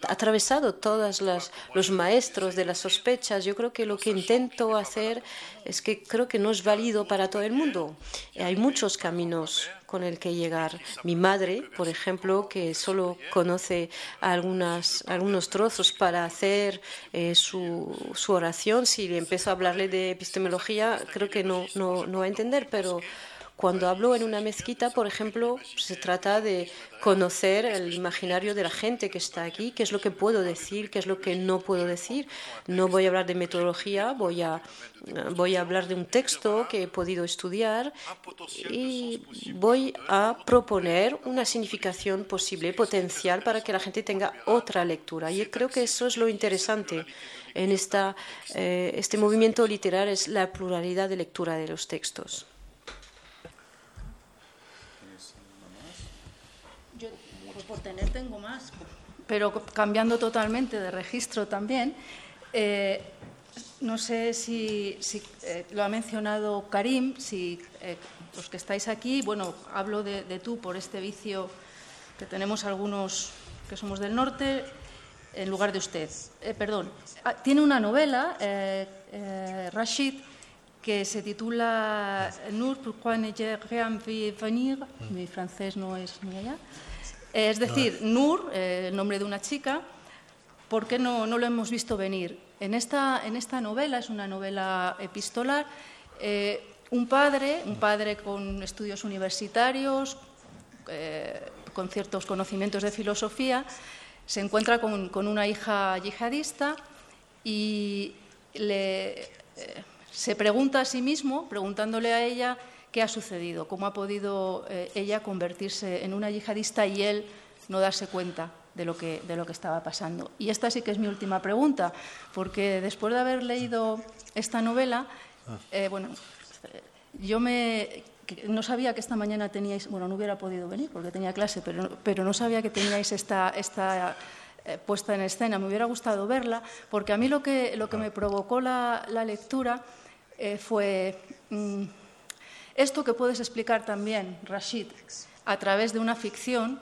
atravesado todos los maestros de las sospechas, yo creo que lo que intento hacer es que creo que no es válido para todo el mundo. Hay muchos caminos con el que llegar. Mi madre, por ejemplo, que solo conoce algunas, algunos trozos para hacer eh, su, su, oración, si empiezo a hablarle de epistemología, creo que no, no, no va a entender, pero cuando hablo en una mezquita, por ejemplo, se trata de conocer el imaginario de la gente que está aquí, qué es lo que puedo decir, qué es lo que no puedo decir. No voy a hablar de metodología, voy a, voy a hablar de un texto que he podido estudiar y voy a proponer una significación posible, potencial, para que la gente tenga otra lectura. Y creo que eso es lo interesante en esta, eh, este movimiento literario, es la pluralidad de lectura de los textos. por tener tengo más, pero cambiando totalmente de registro también. Eh, no sé si, eh, lo ha mencionado Karim, si eh, los que estáis aquí, bueno, hablo de, tú por este vicio que tenemos algunos que somos del norte, en lugar de usted. perdón, ah, tiene una novela, Rashid, que se titula Nur, pourquoi ne rien venir? Mi francés no es ni allá. Es decir, Nur, eh, el nombre de una chica, ¿por qué no, no lo hemos visto venir? En esta, en esta, novela, es una novela epistolar, eh, un padre, un padre con estudios universitarios, eh, con ciertos conocimientos de filosofía, se encuentra con, con una hija yihadista y le, se pregunta a sí mismo, preguntándole a ella qué ha sucedido, cómo ha podido ella convertirse en una yihadista y él no darse cuenta de lo, que, de lo que estaba pasando. Y esta sí que es mi última pregunta, porque después de haber leído esta novela, eh, bueno, yo me, no sabía que esta mañana teníais, bueno, no hubiera podido venir porque tenía clase, pero, pero no sabía que teníais esta, esta eh, puesta en escena. Me hubiera gustado verla, porque a mí lo que, lo que me provocó la, la lectura eh, fue mm, esto que puedes explicar también, Rashid, a través de una ficción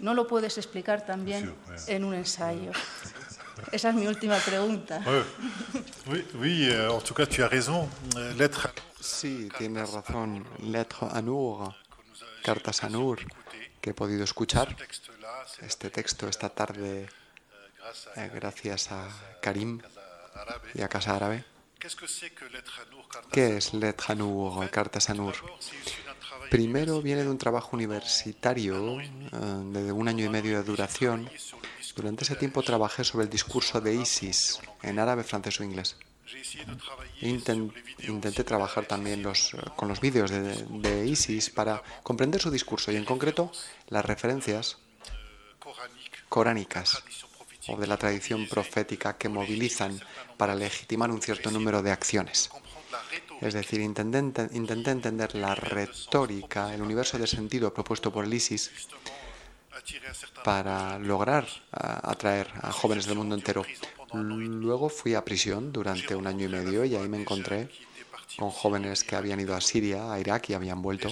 no lo puedes explicar también en un ensayo. Esa es mi última pregunta. Oui, euh, en tout cas, tu as raison. Lettre. Sí, tienes razón. Lettre à Nour, cartas a Nour, que he podido escuchar. Este texto esta tarde, eh, gracias a Karim y a Casa Árabe. ¿Qué es Lettre à Nour, cartas a Nour? Primero viene de un trabajo universitario eh, de un año y medio de duración. Durante ese tiempo trabajé sobre el discurso de ISIS en árabe, francés o inglés. intenté trabajar también los, con los vídeos de, ISIS para comprender su discurso y en concreto las referencias coránicas o de la tradición profética que movilizan para legitimar un cierto número de acciones. Es decir, intenté, entender la retórica, el universo de sentido propuesto por el ISIS para lograr atraer a jóvenes del mundo entero. Luego fui a prisión durante un año y medio y ahí me encontré con jóvenes que habían ido a Siria, a Irak y habían vuelto,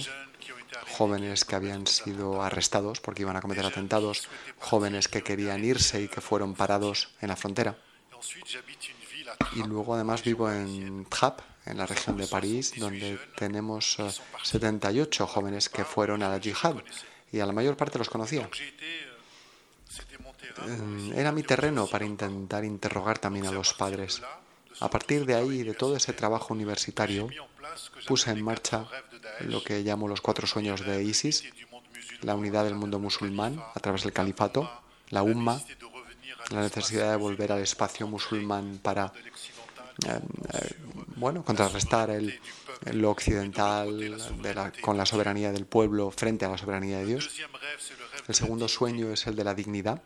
jóvenes que habían sido arrestados porque iban a cometer atentados, jóvenes que querían irse y que fueron parados en la frontera. Y luego además vivo en Trap, en la región de París, donde tenemos 78 eh, jóvenes que fueron a la yihad y a la mayor parte los conocía. Mm, era mi terreno para intentar interrogar también a los padres. A partir de ahí, de todo ese trabajo universitario, puse en marcha lo que llamo los cuatro sueños de ISIS, la unidad del mundo musulmán a través del califato, la umma, la necesidad de volver al espacio musulmán para eh, eh, bueno, contrarrestar lo occidental con la soberanía del pueblo frente a la soberanía de Dios. El segundo sueño es el de la dignidad.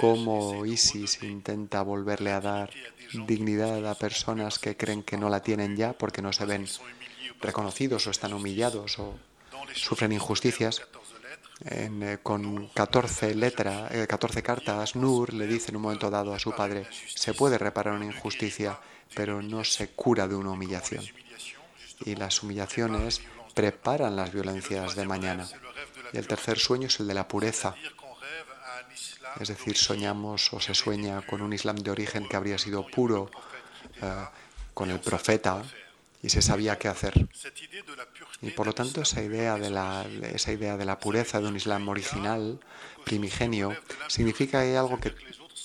Cómo ISIS intenta volverle a dar dignidad a personas que creen que no la tienen ya porque no se ven reconocidos o están humillados o sufren injusticias. Eh, con 14, letras, 14 cartas, Nur le dice en un momento dado a su padre, se puede reparar una injusticia, pero no se cura de una humillación. Y las humillaciones preparan las violencias de mañana. Y el tercer sueño es el de la pureza. Es decir, soñamos o se sueña con un Islam de origen que habría sido puro, eh, con el profeta, y se sabía qué hacer. Y por lo tanto esa idea de la, esa idea de la pureza de un Islam original, primigenio, significa que hay algo que,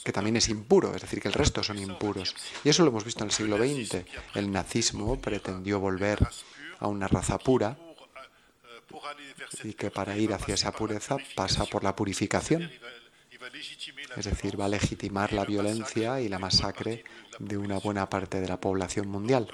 que también es impuro, es decir, que el resto son impuros. Y eso lo hemos visto en el siglo XX. El nazismo pretendió volver a una raza pura y que para ir hacia esa pureza pasa por la purificación. Es decir, va a legitimar la violencia y la masacre de una buena parte de la población mundial.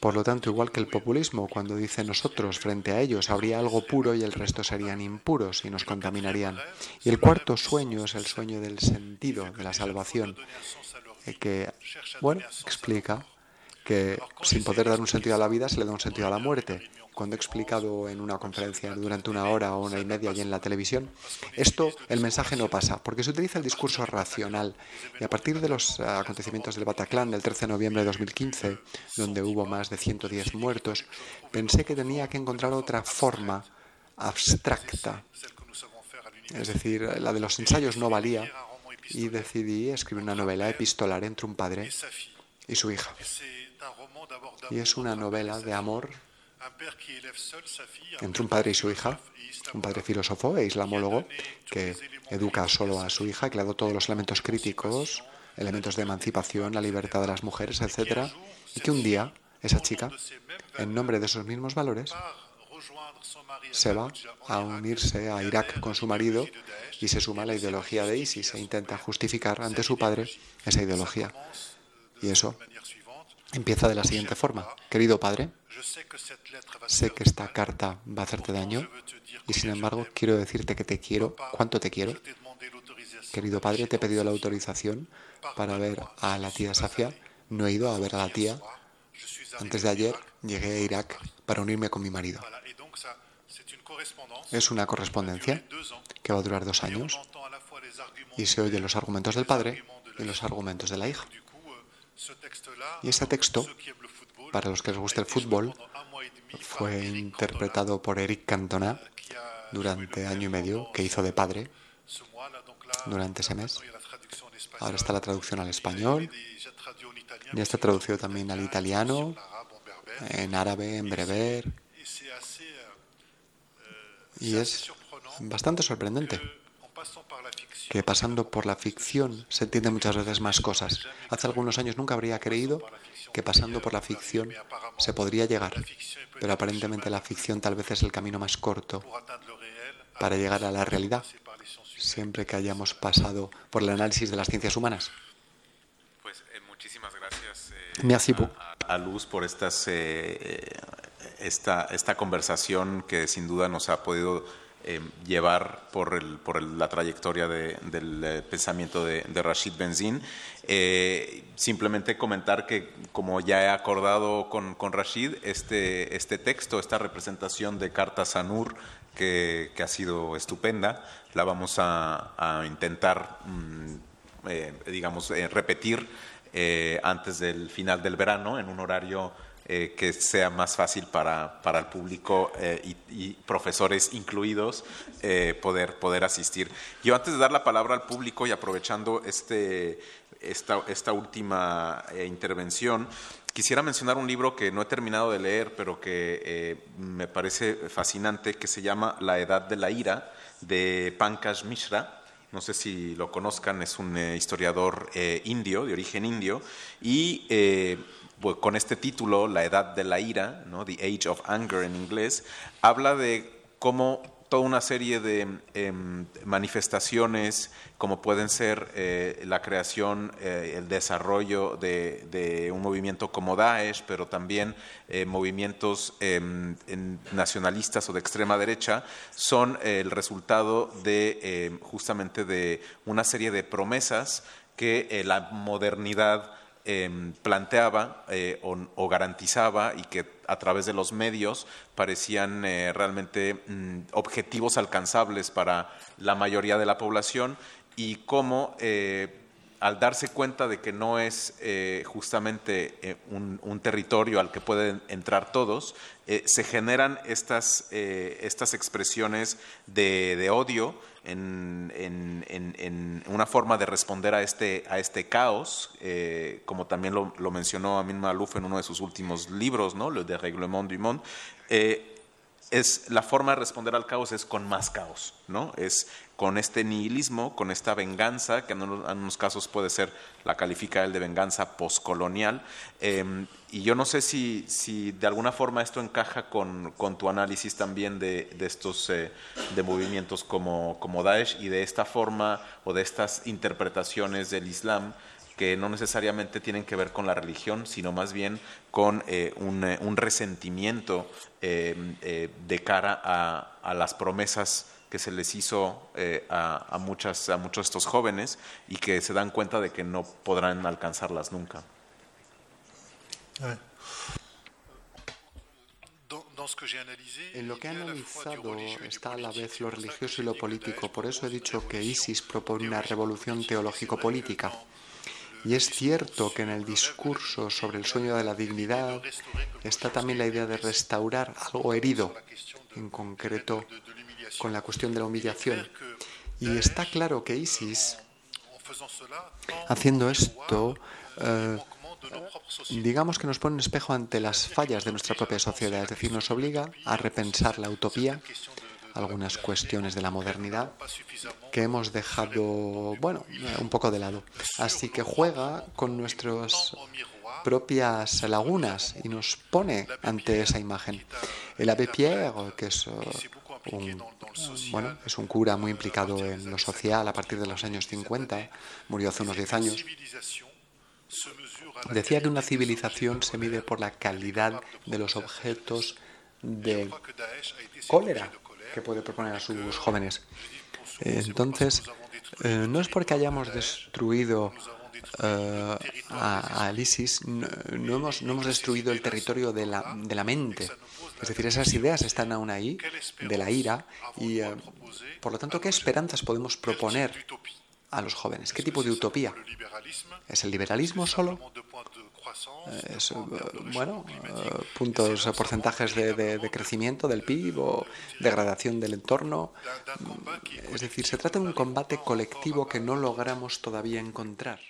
Por lo tanto, igual que el populismo, cuando dice nosotros frente a ellos habría algo puro y el resto serían impuros y nos contaminarían. Y el cuarto sueño es el sueño del sentido, de la salvación, eh, que, bueno, explica que sin poder dar un sentido a la vida se le da un sentido a la muerte. Cuando he explicado en una conferencia durante una hora o una y media y en la televisión, esto, el mensaje no pasa, porque se utiliza el discurso racional. Y a partir de los acontecimientos del Bataclan del 13 de noviembre de 2015, donde hubo más de 110 muertos, pensé que tenía que encontrar otra forma abstracta. Es decir, la de los ensayos no valía y decidí escribir una novela epistolar entre un padre y su hija. Y es una novela de amor entre un padre y su hija, un padre filósofo e islamólogo que educa solo a su hija, que le dado todos los elementos críticos, elementos de emancipación, la libertad de las mujeres, etc. Y que un día esa chica, en nombre de esos mismos valores, se va a unirse a Irak con su marido y se suma a la ideología de ISIS e intenta justificar ante su padre esa ideología. Y eso empieza de la siguiente forma. Querido padre, sé que esta carta va a hacerte daño y sin embargo quiero decirte que te quiero, cuánto te quiero. Querido padre, te he pedido la autorización para ver a la tía Safia. No he ido a ver a la tía. Antes de ayer llegué a Irak para unirme con mi marido. Es una correspondencia que va a durar dos años y se oyen los argumentos del padre y los argumentos de la hija. Y ese texto, para los que les guste el fútbol, fue interpretado por Eric Cantona durante año y medio, que hizo de padre durante ese mes. Ahora está la traducción al español, ya está traducido también al italiano, en árabe, en brever. Y es bastante sorprendente que pasando por la ficción se entienden muchas veces más cosas. Hace algunos años nunca habría creído que pasando por la ficción se podría llegar, pero aparentemente la ficción tal vez es el camino más corto para llegar a la realidad, siempre que hayamos pasado por el análisis de las ciencias humanas. Pues eh, muchísimas gracias eh, a, Luz por estas, eh, esta, esta conversación que sin duda nos ha podido llevar por, el, por la trayectoria del pensamiento de, Rashid Benzin. simplemente comentar que, como ya he acordado con, Rashid, este, este texto, esta representación de Carta Sanur que, ha sido estupenda. La vamos a, intentar, mm, eh, digamos, eh, repetir eh, antes del final del verano en un horario que sea más fácil para, para el público y, profesores incluidos poder, poder asistir. Yo antes de dar la palabra al público y aprovechando este, esta, esta última intervención, Quisiera mencionar un libro que no he terminado de leer, pero que eh, me parece fascinante, que se llama La Edad de la Ira, de Pankaj Mishra. No sé si lo conozcan, es un eh, historiador eh, indio, de origen indio, y pues, con este título, La Edad de la Ira. The Age of Anger en inglés, habla de cómo toda una serie de em, manifestaciones como pueden ser eh, la creación, eh, el desarrollo de, un movimiento como Daesh, pero también eh, movimientos em, nacionalistas o de extrema derecha, son el resultado de em, justamente de una serie de promesas que la modernidad Em, planteaba eh, o, garantizaba y que a través de los medios parecían eh, realmente mm, objetivos alcanzables para la mayoría de la población y cómo eh, al darse cuenta de que no es justamente un, territorio al que pueden entrar todos, se generan estas, estas expresiones de odio en, una forma de responder a este, a este caos, eh, como también lo, mencionó Amin Malouf en uno de sus últimos libros, ¿no? Le Dérèglement du Monde, eh, es la forma de responder al caos es con más caos, ¿no? Es con este nihilismo, con esta venganza, que en unos casos puede ser, la califica él de venganza poscolonial. Em, y yo no sé si, si, de alguna forma esto encaja con, con tu análisis también de, de estos eh, de movimientos como, como Daesh y de esta forma o de estas interpretaciones del Islam que no necesariamente tienen que ver con la religión, sino más bien con eh, un, eh, un, resentimiento eh, de cara a, a, las promesas que se les hizo a, a, muchas, a muchos de estos jóvenes y que se dan cuenta de que no podrán alcanzarlas nunca. En lo que he analizado está a la vez lo religioso y lo político. Por eso he dicho que ISIS propone una revolución teológico-política. Y es cierto que en el discurso sobre el sueño de la dignidad está también la idea de restaurar algo herido, en concreto con la cuestión de la humillación. Y está claro que ISIS, haciendo esto, eh, digamos que nos pone un espejo ante las fallas de nuestra propia sociedad, es decir, nos obliga a repensar la utopía algunas cuestiones de la modernidad que hemos dejado, bueno, un poco de lado. Así que juega con nuestros propias lagunas y nos pone ante esa imagen. El Abbé Pierre, que es bueno, es un cura muy implicado en lo social a partir de los años 50, murió hace unos 10 años, decía que una civilización se mide por la calidad de los objetos de cólera que puede proponer a sus jóvenes. Entonces, eh, no es porque hayamos destruido uh, a, ISIS, no, hemos, destruido el territorio de la, mente. Es decir, esas ideas están aún ahí, de la ira, y uh, por lo tanto, ¿qué esperanzas podemos proponer a los jóvenes? ¿Qué tipo de utopía? ¿Es el liberalismo solo? es, bueno, puntos, porcentajes de, de, de, crecimiento del PIB o degradación del entorno. Es decir, se trata de un combate colectivo que no logramos todavía encontrar.